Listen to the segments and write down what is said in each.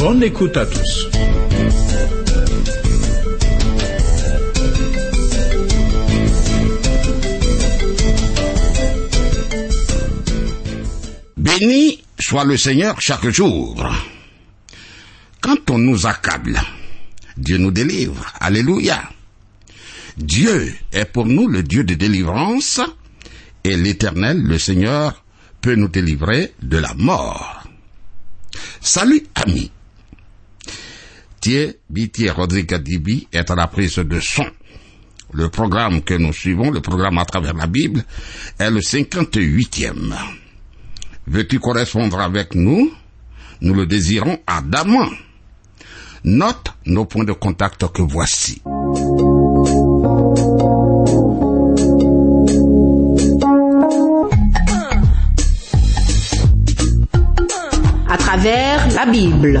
Bonne écoute à tous. Béni soit le Seigneur chaque jour. Quand on nous accable, Dieu nous délivre. Alléluia. Dieu est pour nous le Dieu de délivrance et l'Éternel, le Seigneur, peut nous délivrer de la mort. Salut amis. Thier Bitier Rodrigue Dibi est à la prise de son. Le programme que nous suivons, le programme à travers la Bible, est le 58e. Veux-tu correspondre avec nous? Nous le désirons ardemment. Note nos points de contact que voici. à travers la Bible.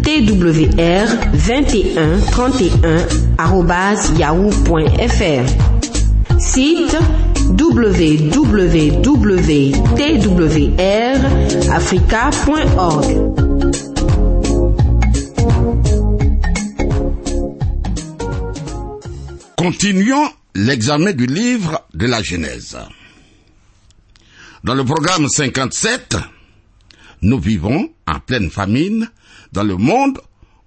twr 21 31 yahoo.fr. Site www.twrafrica.org. Continuons l'examen du livre de la Genèse. Dans le programme 57, nous vivons en pleine famine dans le monde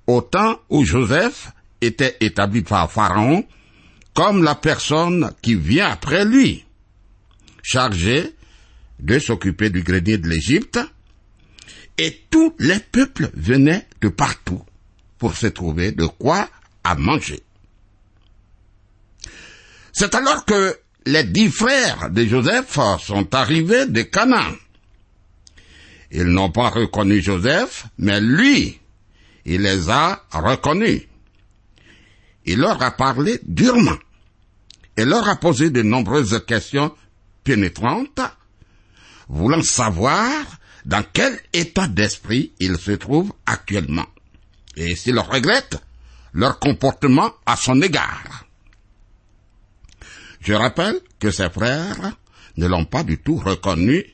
au temps où Joseph était établi par Pharaon comme la personne qui vient après lui, chargée de s'occuper du grenier de l'Égypte, et tous les peuples venaient de partout pour se trouver de quoi à manger. C'est alors que les dix frères de Joseph sont arrivés de Canaan. Ils n'ont pas reconnu Joseph, mais lui, il les a reconnus. Il leur a parlé durement et leur a posé de nombreuses questions pénétrantes, voulant savoir dans quel état d'esprit ils se trouvent actuellement et s'ils regrettent leur comportement à son égard. Je rappelle que ses frères ne l'ont pas du tout reconnu,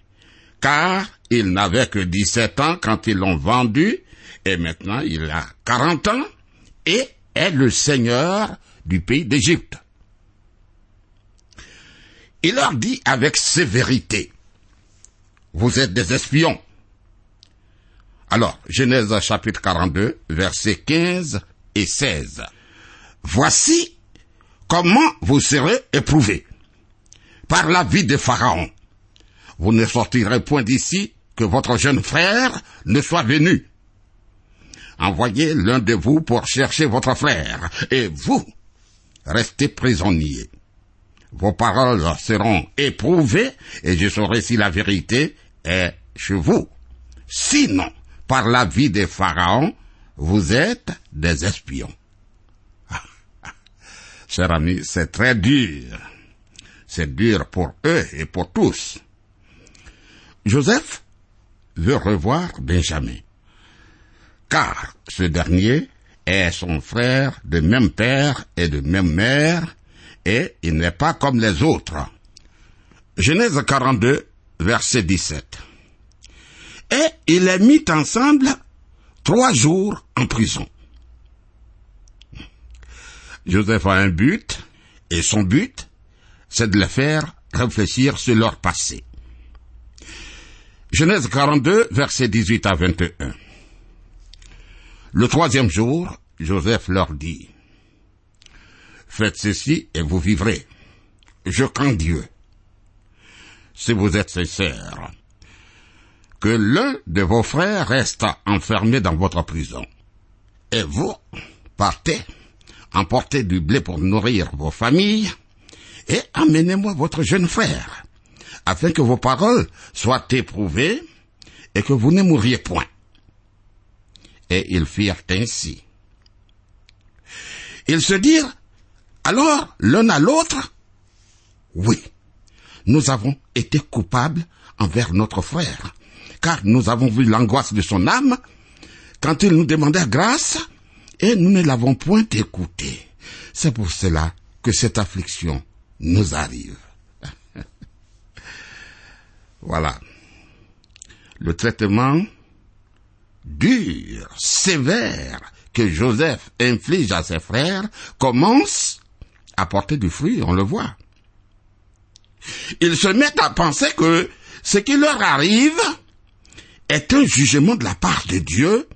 car il n'avait que 17 ans quand ils l'ont vendu, et maintenant il a 40 ans, et est le seigneur du pays d'Égypte. Il leur dit avec sévérité, vous êtes des espions. Alors, Genèse chapitre 42, versets 15 et 16. Voici comment vous serez éprouvés. Par la vie de Pharaon. Vous ne sortirez point d'ici que votre jeune frère ne soit venu. Envoyez l'un de vous pour chercher votre frère, et vous, restez prisonniers. Vos paroles seront éprouvées, et je saurai si la vérité est chez vous. Sinon, par la vie de Pharaon, vous êtes des espions. Chers amis, c'est très dur. C'est dur pour eux et pour tous. Joseph veut revoir Benjamin, car ce dernier est son frère de même père et de même mère, et il n'est pas comme les autres. Genèse 42, verset 17. Et il est mis ensemble trois jours en prison. Joseph a un but, et son but, c'est de les faire réfléchir sur leur passé. Genèse 42, versets 18 à 21. Le troisième jour, Joseph leur dit, Faites ceci et vous vivrez. Je crains Dieu. Si vous êtes sincères, que l'un de vos frères reste enfermé dans votre prison. Et vous, partez, emportez du blé pour nourrir vos familles, et amenez-moi votre jeune frère, afin que vos paroles soient éprouvées et que vous ne mouriez point. Et ils firent ainsi. Ils se dirent, alors l'un à l'autre, oui, nous avons été coupables envers notre frère, car nous avons vu l'angoisse de son âme quand il nous demandait grâce, et nous ne l'avons point écouté. C'est pour cela que cette affliction nous arrive. Voilà. Le traitement dur, sévère que Joseph inflige à ses frères commence à porter du fruit, on le voit. Ils se mettent à penser que ce qui leur arrive est un jugement de la part de Dieu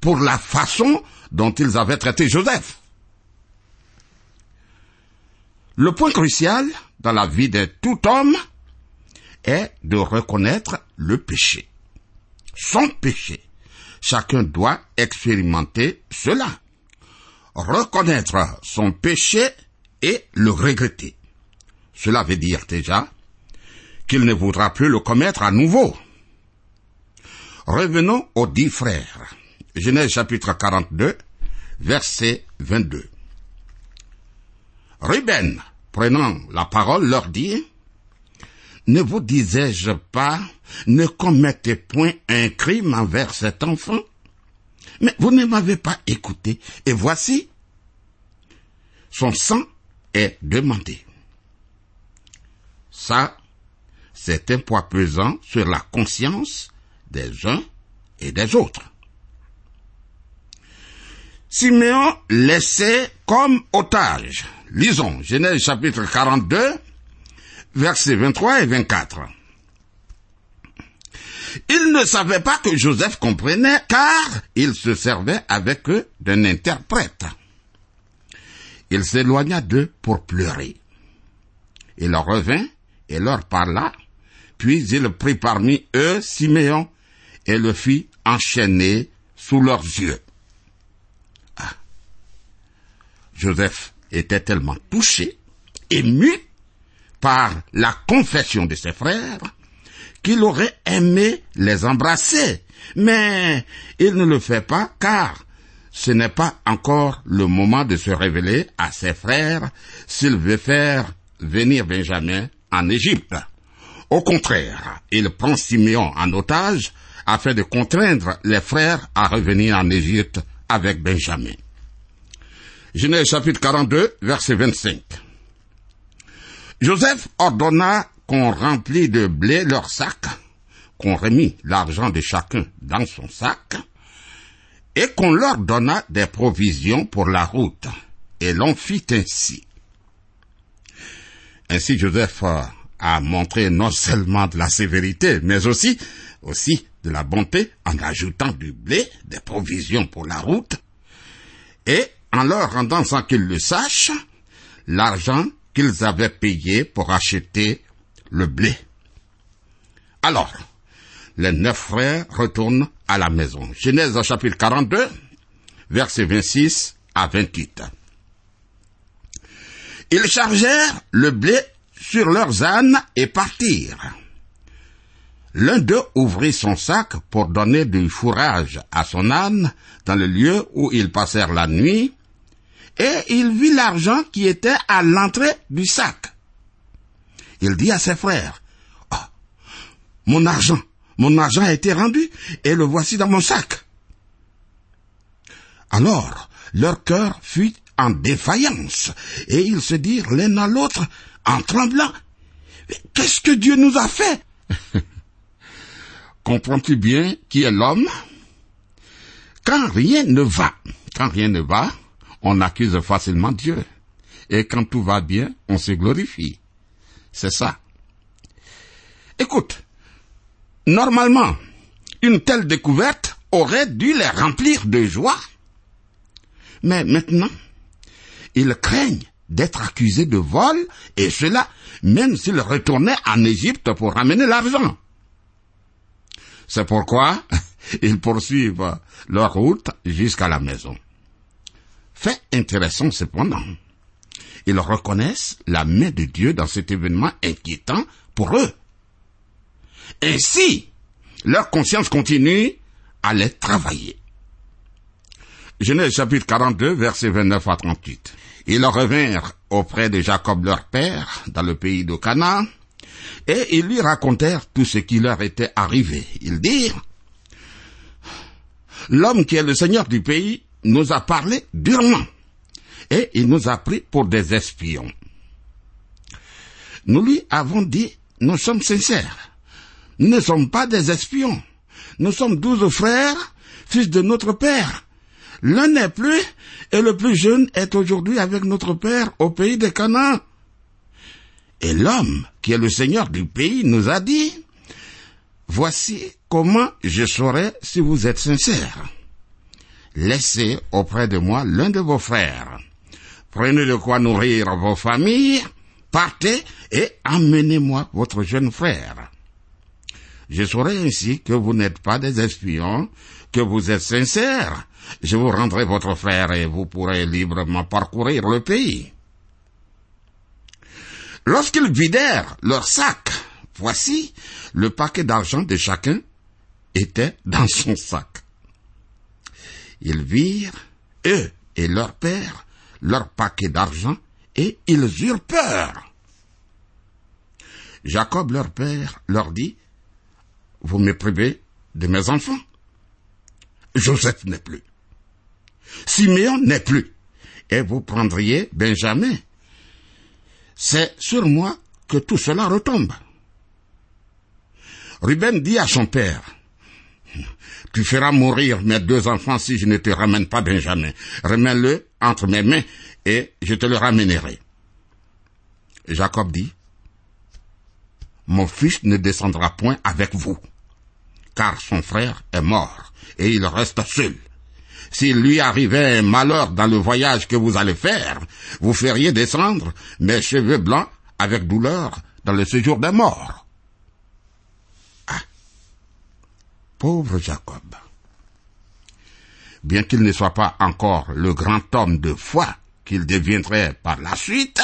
pour la façon dont ils avaient traité Joseph. Le point crucial dans la vie de tout homme est de reconnaître le péché. Son péché. Chacun doit expérimenter cela. Reconnaître son péché et le regretter. Cela veut dire déjà qu'il ne voudra plus le commettre à nouveau. Revenons aux dix frères. Genèse chapitre 42, verset 22. Ruben, prenant la parole, leur dit, Ne vous disais-je pas, ne commettez point un crime envers cet enfant? Mais vous ne m'avez pas écouté, et voici, son sang est demandé. Ça, c'est un poids pesant sur la conscience des uns et des autres. Siméon laissé comme otage. Lisons Genèse chapitre 42, versets 23 et 24. Il ne savait pas que Joseph comprenait car il se servait avec eux d'un interprète. Il s'éloigna d'eux pour pleurer. Il revint et leur parla, puis il prit parmi eux Siméon et le fit enchaîner sous leurs yeux. Ah. Joseph était tellement touché, ému par la confession de ses frères, qu'il aurait aimé les embrasser, mais il ne le fait pas car ce n'est pas encore le moment de se révéler à ses frères s'il veut faire venir Benjamin en Égypte. Au contraire, il prend Simeon en otage afin de contraindre les frères à revenir en Égypte avec Benjamin. Genèse chapitre 42, verset 25. Joseph ordonna qu'on remplît de blé leurs sacs, qu'on remit l'argent de chacun dans son sac, et qu'on leur donna des provisions pour la route. Et l'on fit ainsi. Ainsi Joseph a montré non seulement de la sévérité, mais aussi, aussi de la bonté en ajoutant du blé, des provisions pour la route, et en leur rendant sans qu'ils le sachent, l'argent qu'ils avaient payé pour acheter le blé. Alors, les neuf frères retournent à la maison. Genèse chapitre 42, versets 26 à 28. Ils chargèrent le blé sur leurs ânes et partirent. L'un d'eux ouvrit son sac pour donner du fourrage à son âne dans le lieu où ils passèrent la nuit, et il vit l'argent qui était à l'entrée du sac. Il dit à ses frères, oh, mon argent, mon argent a été rendu, et le voici dans mon sac. Alors, leur cœur fut en défaillance, et ils se dirent l'un à l'autre, en tremblant, Qu'est-ce que Dieu nous a fait? Comprends-tu bien qui est l'homme? Quand rien ne va, quand rien ne va, on accuse facilement Dieu. Et quand tout va bien, on se glorifie. C'est ça. Écoute, normalement, une telle découverte aurait dû les remplir de joie. Mais maintenant, ils craignent d'être accusés de vol, et cela même s'ils retournaient en Égypte pour ramener l'argent. C'est pourquoi ils poursuivent leur route jusqu'à la maison. Fait intéressant cependant, ils reconnaissent la main de Dieu dans cet événement inquiétant pour eux. Ainsi, leur conscience continue à les travailler. Genèse chapitre 42, versets 29 à 38. Ils revinrent auprès de Jacob leur père, dans le pays de Canaan, et ils lui racontèrent tout ce qui leur était arrivé. Ils dirent, L'homme qui est le seigneur du pays nous a parlé durement, et il nous a pris pour des espions. Nous lui avons dit, nous sommes sincères. Nous ne sommes pas des espions. Nous sommes douze frères, fils de notre père. L'un n'est plus, et le plus jeune est aujourd'hui avec notre père au pays de Canaan. Et l'homme, qui est le seigneur du pays, nous a dit, Voici comment je saurai si vous êtes sincères. Laissez auprès de moi l'un de vos frères. Prenez de quoi nourrir vos familles, partez et emmenez-moi votre jeune frère. Je saurai ainsi que vous n'êtes pas des espions, que vous êtes sincères. Je vous rendrai votre frère et vous pourrez librement parcourir le pays. Lorsqu'ils vidèrent leur sac, voici, le paquet d'argent de chacun était dans son sac. Ils virent, eux et leur père, leur paquet d'argent, et ils eurent peur. Jacob, leur père, leur dit, Vous me privez de mes enfants. Joseph n'est plus. Siméon n'est plus. Et vous prendriez Benjamin. C'est sur moi que tout cela retombe. Ruben dit à son père, tu feras mourir mes deux enfants si je ne te ramène pas Benjamin. Remets-le entre mes mains et je te le ramènerai. Jacob dit, mon fils ne descendra point avec vous, car son frère est mort et il reste seul. S'il lui arrivait un malheur dans le voyage que vous allez faire, vous feriez descendre mes cheveux blancs avec douleur dans le séjour des morts. Ah. Pauvre Jacob. Bien qu'il ne soit pas encore le grand homme de foi qu'il deviendrait par la suite,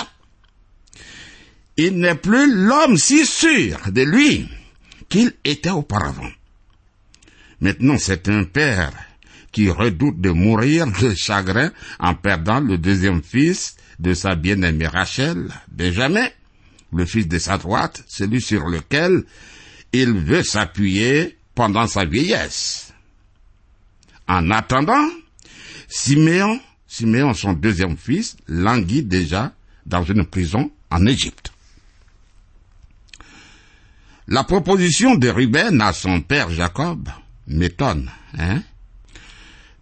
il n'est plus l'homme si sûr de lui qu'il était auparavant. Maintenant, c'est un père qui redoute de mourir de chagrin en perdant le deuxième fils de sa bien-aimée Rachel, Benjamin, le fils de sa droite, celui sur lequel il veut s'appuyer pendant sa vieillesse. En attendant, Siméon, Siméon, son deuxième fils, languit déjà dans une prison en Égypte. La proposition de Ruben à son père Jacob m'étonne, hein?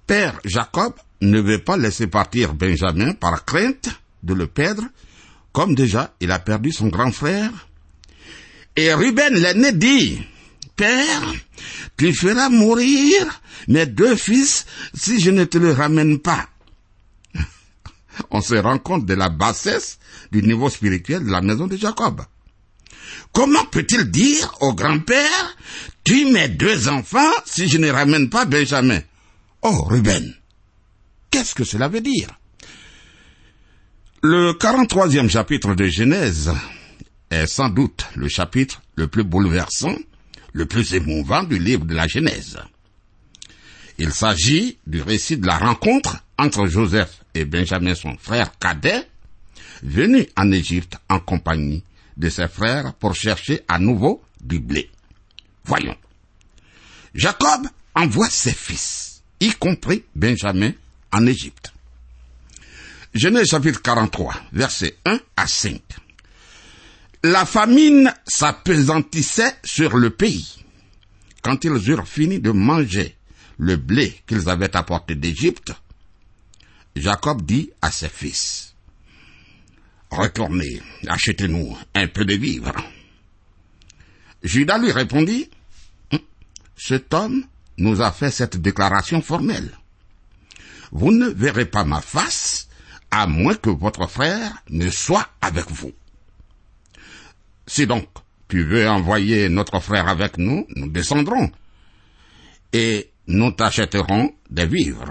Père Jacob ne veut pas laisser partir Benjamin par crainte de le perdre, comme déjà il a perdu son grand frère. Et Ruben l'aîné dit, Père, tu feras mourir mes deux fils si je ne te le ramène pas. On se rend compte de la bassesse du niveau spirituel de la maison de Jacob. Comment peut-il dire au grand-père, tu mes deux enfants si je ne ramène pas Benjamin? Oh, Ruben, qu'est-ce que cela veut dire? Le 43e chapitre de Genèse est sans doute le chapitre le plus bouleversant, le plus émouvant du livre de la Genèse. Il s'agit du récit de la rencontre entre Joseph et Benjamin, son frère cadet, venu en Égypte en compagnie de ses frères pour chercher à nouveau du blé. Voyons. Jacob envoie ses fils y compris Benjamin en Égypte. Genèse chapitre 43, versets 1 à 5. La famine s'apesantissait sur le pays. Quand ils eurent fini de manger le blé qu'ils avaient apporté d'Égypte, Jacob dit à ses fils, Retournez, achetez-nous un peu de vivres. Judas lui répondit, Cet homme nous a fait cette déclaration formelle. vous ne verrez pas ma face, à moins que votre frère ne soit avec vous. Si donc tu veux envoyer notre frère avec nous, nous descendrons. Et nous t'achèterons des vivres.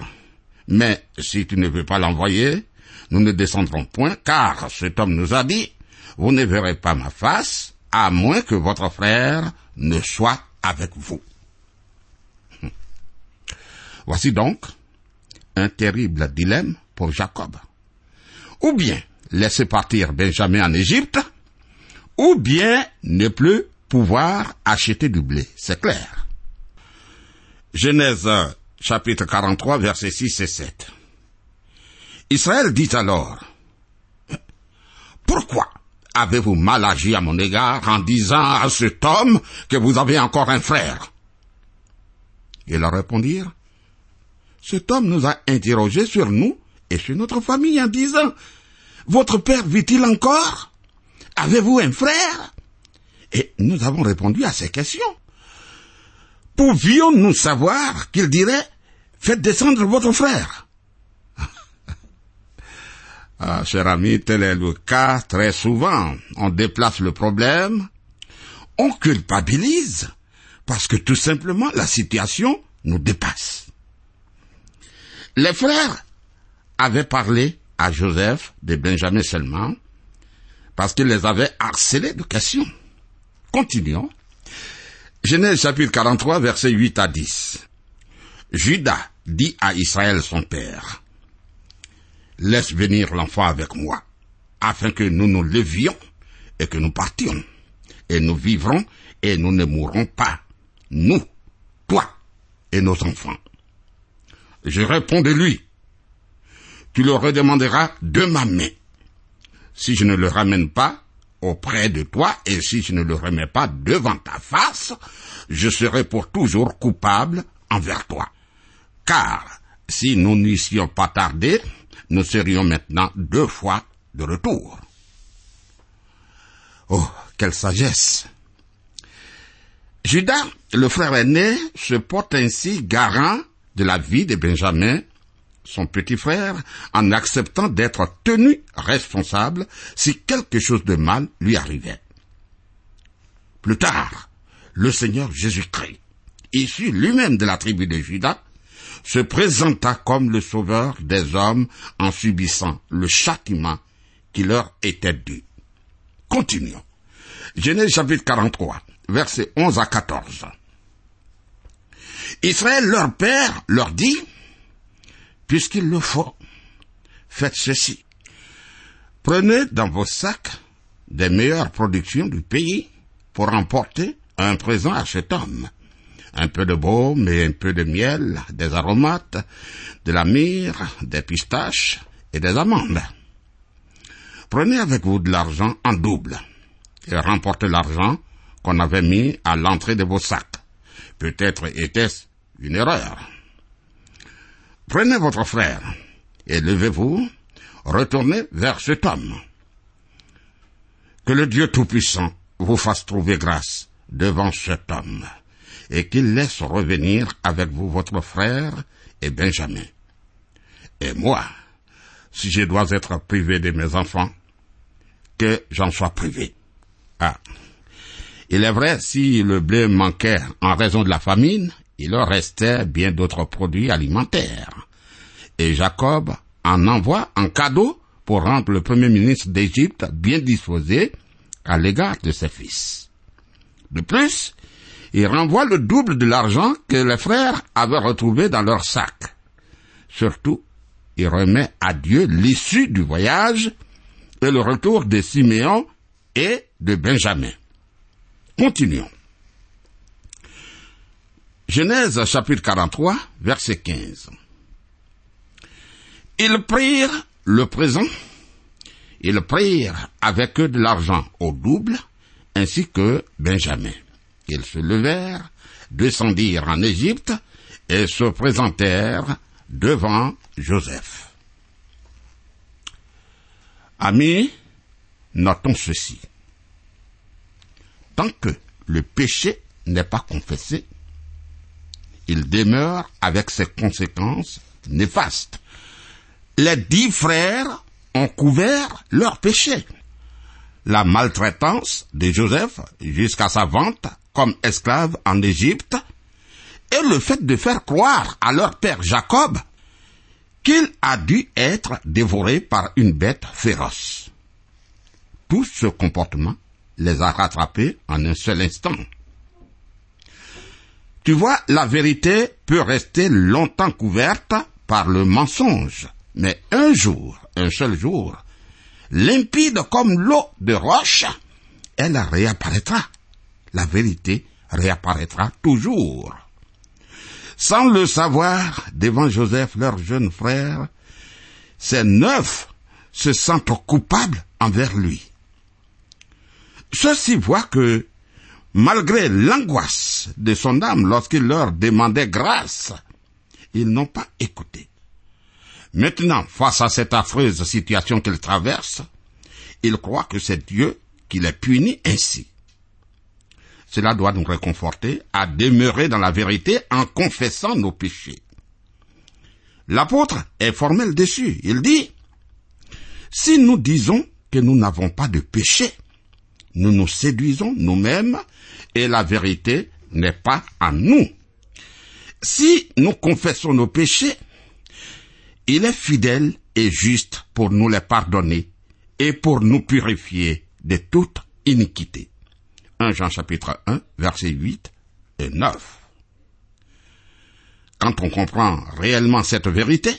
Mais si tu ne veux pas l'envoyer, nous ne descendrons point, car cet homme nous a dit, vous ne verrez pas ma face, à moins que votre frère ne soit avec vous. Voici donc un terrible dilemme pour Jacob. Ou bien laisser partir Benjamin en Égypte, ou bien ne plus pouvoir acheter du blé. C'est clair. Genèse chapitre 43 versets 6 et 7. Israël dit alors, Pourquoi avez-vous mal agi à mon égard en disant à cet homme que vous avez encore un frère? Ils leur répondirent, Cet homme nous a interrogés sur nous et sur notre famille en disant, Votre père vit-il encore? Avez-vous un frère? Et nous avons répondu à ces questions. Pouvions-nous savoir qu'il dirait, Faites descendre votre frère ah, cher ami, tel est le cas très souvent. On déplace le problème, on culpabilise, parce que tout simplement la situation nous dépasse. Les frères avaient parlé à Joseph de Benjamin seulement, parce qu'il les avait harcelés de questions. Continuons. Genèse chapitre 43, versets 8 à 10. Judas dit à Israël son père, Laisse venir l'enfant avec moi, afin que nous nous levions et que nous partions, et nous vivrons et nous ne mourrons pas, nous, toi et nos enfants. Je réponds de lui, tu le redemanderas de ma main. Si je ne le ramène pas auprès de toi et si je ne le remets pas devant ta face, je serai pour toujours coupable envers toi. Car si nous n'eussions pas tardé, nous serions maintenant deux fois de retour. Oh, quelle sagesse. Judas, le frère aîné, se porte ainsi garant de la vie de Benjamin, son petit frère, en acceptant d'être tenu responsable si quelque chose de mal lui arrivait. Plus tard, le Seigneur Jésus-Christ, issu lui-même de la tribu de Judas, se présenta comme le sauveur des hommes en subissant le châtiment qui leur était dû. Continuons. Genèse chapitre 43, versets 11 à 14. Israël, leur père, leur dit, puisqu'il le faut, faites ceci. Prenez dans vos sacs des meilleures productions du pays pour emporter un présent à cet homme. Un peu de baume et un peu de miel, des aromates, de la myrrhe, des pistaches et des amandes. Prenez avec vous de l'argent en double et remportez l'argent qu'on avait mis à l'entrée de vos sacs. Peut-être était-ce une erreur. Prenez votre frère et levez-vous, retournez vers cet homme. Que le Dieu Tout-Puissant vous fasse trouver grâce devant cet homme, et qu'il laisse revenir avec vous votre frère et Benjamin. Et moi, si je dois être privé de mes enfants, que j'en sois privé. Ah. Il est vrai, si le blé manquait en raison de la famine, il leur restait bien d'autres produits alimentaires. Et Jacob en envoie en cadeau pour rendre le premier ministre d'Égypte bien disposé à l'égard de ses fils. De plus, il renvoie le double de l'argent que les frères avaient retrouvé dans leur sac. Surtout, il remet à Dieu l'issue du voyage et le retour de Siméon et de Benjamin. Continuons. Genèse chapitre 43, verset 15. Ils prirent le présent, ils prirent avec eux de l'argent au double, ainsi que Benjamin. Ils se levèrent, descendirent en Égypte et se présentèrent devant Joseph. Amis, notons ceci. Tant que le péché n'est pas confessé, il demeure avec ses conséquences néfastes les dix frères ont couvert leurs péchés. La maltraitance de Joseph jusqu'à sa vente comme esclave en Égypte et le fait de faire croire à leur père Jacob qu'il a dû être dévoré par une bête féroce. Tout ce comportement les a rattrapés en un seul instant. Tu vois, la vérité peut rester longtemps couverte par le mensonge, mais un jour, un seul jour, limpide comme l'eau de roche, elle réapparaîtra. La vérité réapparaîtra toujours. Sans le savoir, devant Joseph, leur jeune frère, ces neuf se sentent coupables envers lui. Ceux-ci voient que, malgré l'angoisse de son âme lorsqu'il leur demandait grâce, ils n'ont pas écouté. Maintenant, face à cette affreuse situation qu'ils traversent, ils croient que c'est Dieu qui les punit ainsi. Cela doit nous réconforter à demeurer dans la vérité en confessant nos péchés. L'apôtre est formel dessus. Il dit, si nous disons que nous n'avons pas de péché, nous nous séduisons nous-mêmes et la vérité n'est pas à nous. Si nous confessons nos péchés, il est fidèle et juste pour nous les pardonner et pour nous purifier de toute iniquité. 1 Jean chapitre 1, versets 8 et 9. Quand on comprend réellement cette vérité,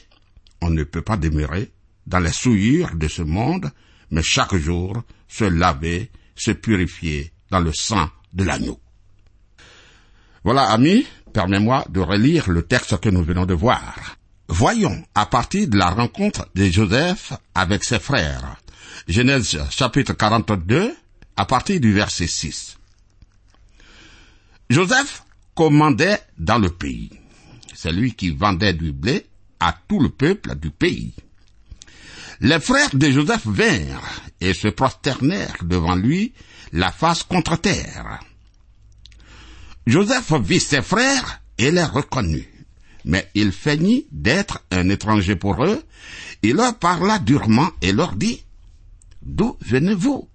on ne peut pas demeurer dans les souillures de ce monde, mais chaque jour se laver, se purifier dans le sang Voilà, amis, permets-moi de relire le texte que nous venons de voir. Voyons, à partir de la rencontre de Joseph avec ses frères, Genèse chapitre 42, à partir du verset 6. Joseph commandait dans le pays. C'est lui qui vendait du blé à tout le peuple du pays. Les frères de Joseph vinrent et se prosternèrent devant lui, la face contre terre. Joseph vit ses frères et les reconnut. Mais il feignit d'être un étranger pour eux. Il leur parla durement et leur dit, D'où venez-vous?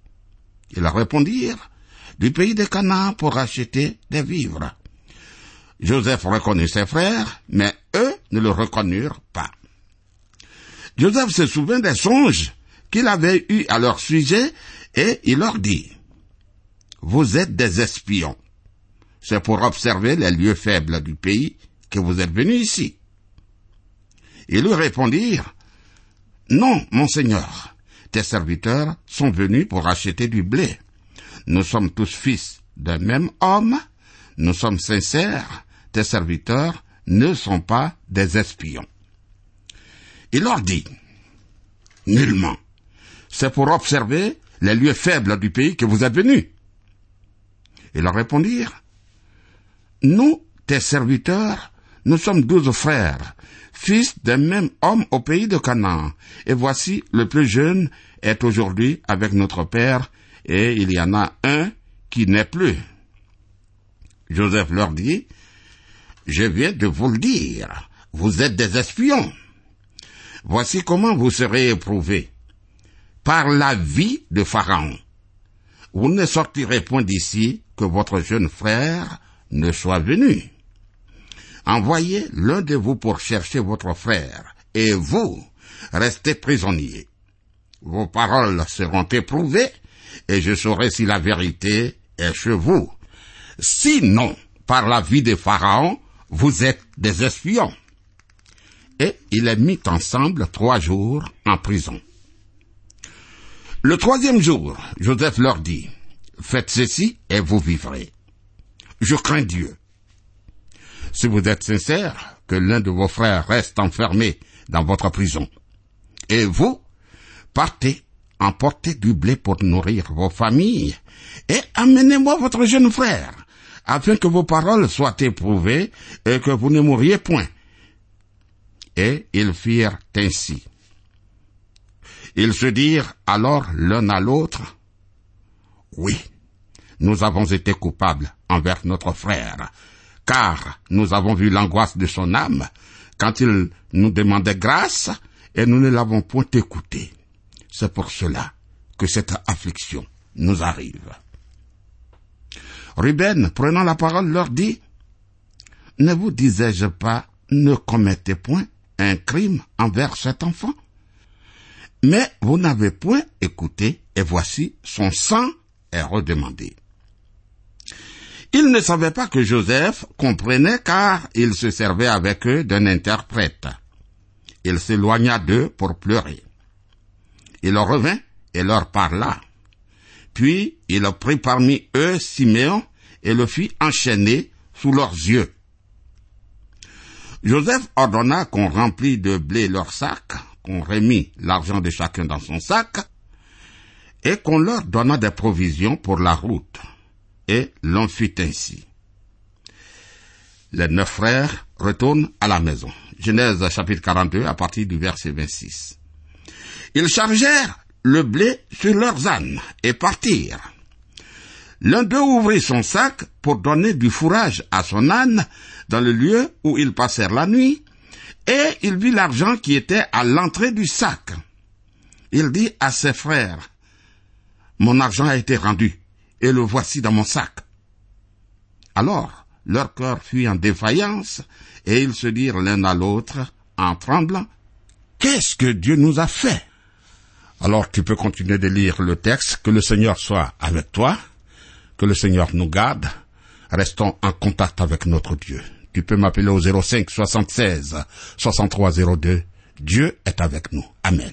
Ils leur répondirent, Du pays de Canaan pour acheter des vivres. Joseph reconnut ses frères, mais eux ne le reconnurent pas. Joseph se souvint des songes qu'il avait eus à leur sujet et il leur dit, Vous êtes des espions. C'est pour observer les lieux faibles du pays que vous êtes venus ici. Ils lui répondirent, Non, monseigneur, tes serviteurs sont venus pour acheter du blé. Nous sommes tous fils d'un même homme, nous sommes sincères, tes serviteurs ne sont pas des espions. Il leur dit, Nullement, c'est pour observer les lieux faibles du pays que vous êtes venus. Ils leur répondirent, Nous, tes serviteurs, nous sommes douze frères, fils d'un même homme au pays de Canaan, et voici le plus jeune est aujourd'hui avec notre père, et il y en a un qui n'est plus. Joseph leur dit, Je viens de vous le dire, vous êtes des espions. Voici comment vous serez éprouvés. Par la vie de Pharaon. Vous ne sortirez point d'ici que votre jeune frère ne soit venu. Envoyez l'un de vous pour chercher votre frère, et vous, restez prisonniers. Vos paroles seront éprouvées, et je saurai si la vérité est chez vous. Sinon, par la vie de Pharaon, vous êtes des espions. Et il est mis ensemble trois jours en prison. Le troisième jour, Joseph leur dit, Faites ceci et vous vivrez. Je crains Dieu si vous êtes sincère, que l'un de vos frères reste enfermé dans votre prison. Et vous, partez, emportez du blé pour nourrir vos familles, et amenez-moi votre jeune frère, afin que vos paroles soient éprouvées et que vous ne mouriez point. Et ils firent ainsi. Ils se dirent alors l'un à l'autre, Oui, nous avons été coupables envers notre frère, car nous avons vu l'angoisse de son âme quand il nous demandait grâce et nous ne l'avons point écouté. C'est pour cela que cette affliction nous arrive. Ruben, prenant la parole, leur dit, Ne vous disais-je pas, ne commettez point un crime envers cet enfant? Mais vous n'avez point écouté, et voici, son sang est redemandé. Ils ne savaient pas que Joseph comprenait car il se servait avec eux d'un interprète. Il s'éloigna d'eux pour pleurer. Il revint et leur parla. Puis il prit parmi eux Siméon et le fit enchaîner sous leurs yeux. Joseph ordonna qu'on remplît de blé leurs sacs, qu'on remit l'argent de chacun dans son sac, et qu'on leur donna des provisions pour la route. Et l'on fit ainsi. Les neuf frères retournent à la maison. Genèse chapitre 42 à partir du verset 26. Ils chargèrent le blé sur leurs ânes et partirent. L'un d'eux ouvrit son sac pour donner du fourrage à son âne dans le lieu où ils passèrent la nuit, et il vit l'argent qui était à l'entrée du sac. Il dit à ses frères, Mon argent a été rendu, et le voici dans mon sac. Alors leur cœur fut en défaillance, et ils se dirent l'un à l'autre, en tremblant, Qu'est-ce que Dieu nous a fait? Alors tu peux continuer de lire le texte, que le Seigneur soit avec toi, que le Seigneur nous garde. Restons en contact avec notre Dieu. Tu peux m'appeler au 05 76 63 02. Dieu est avec nous. Amen.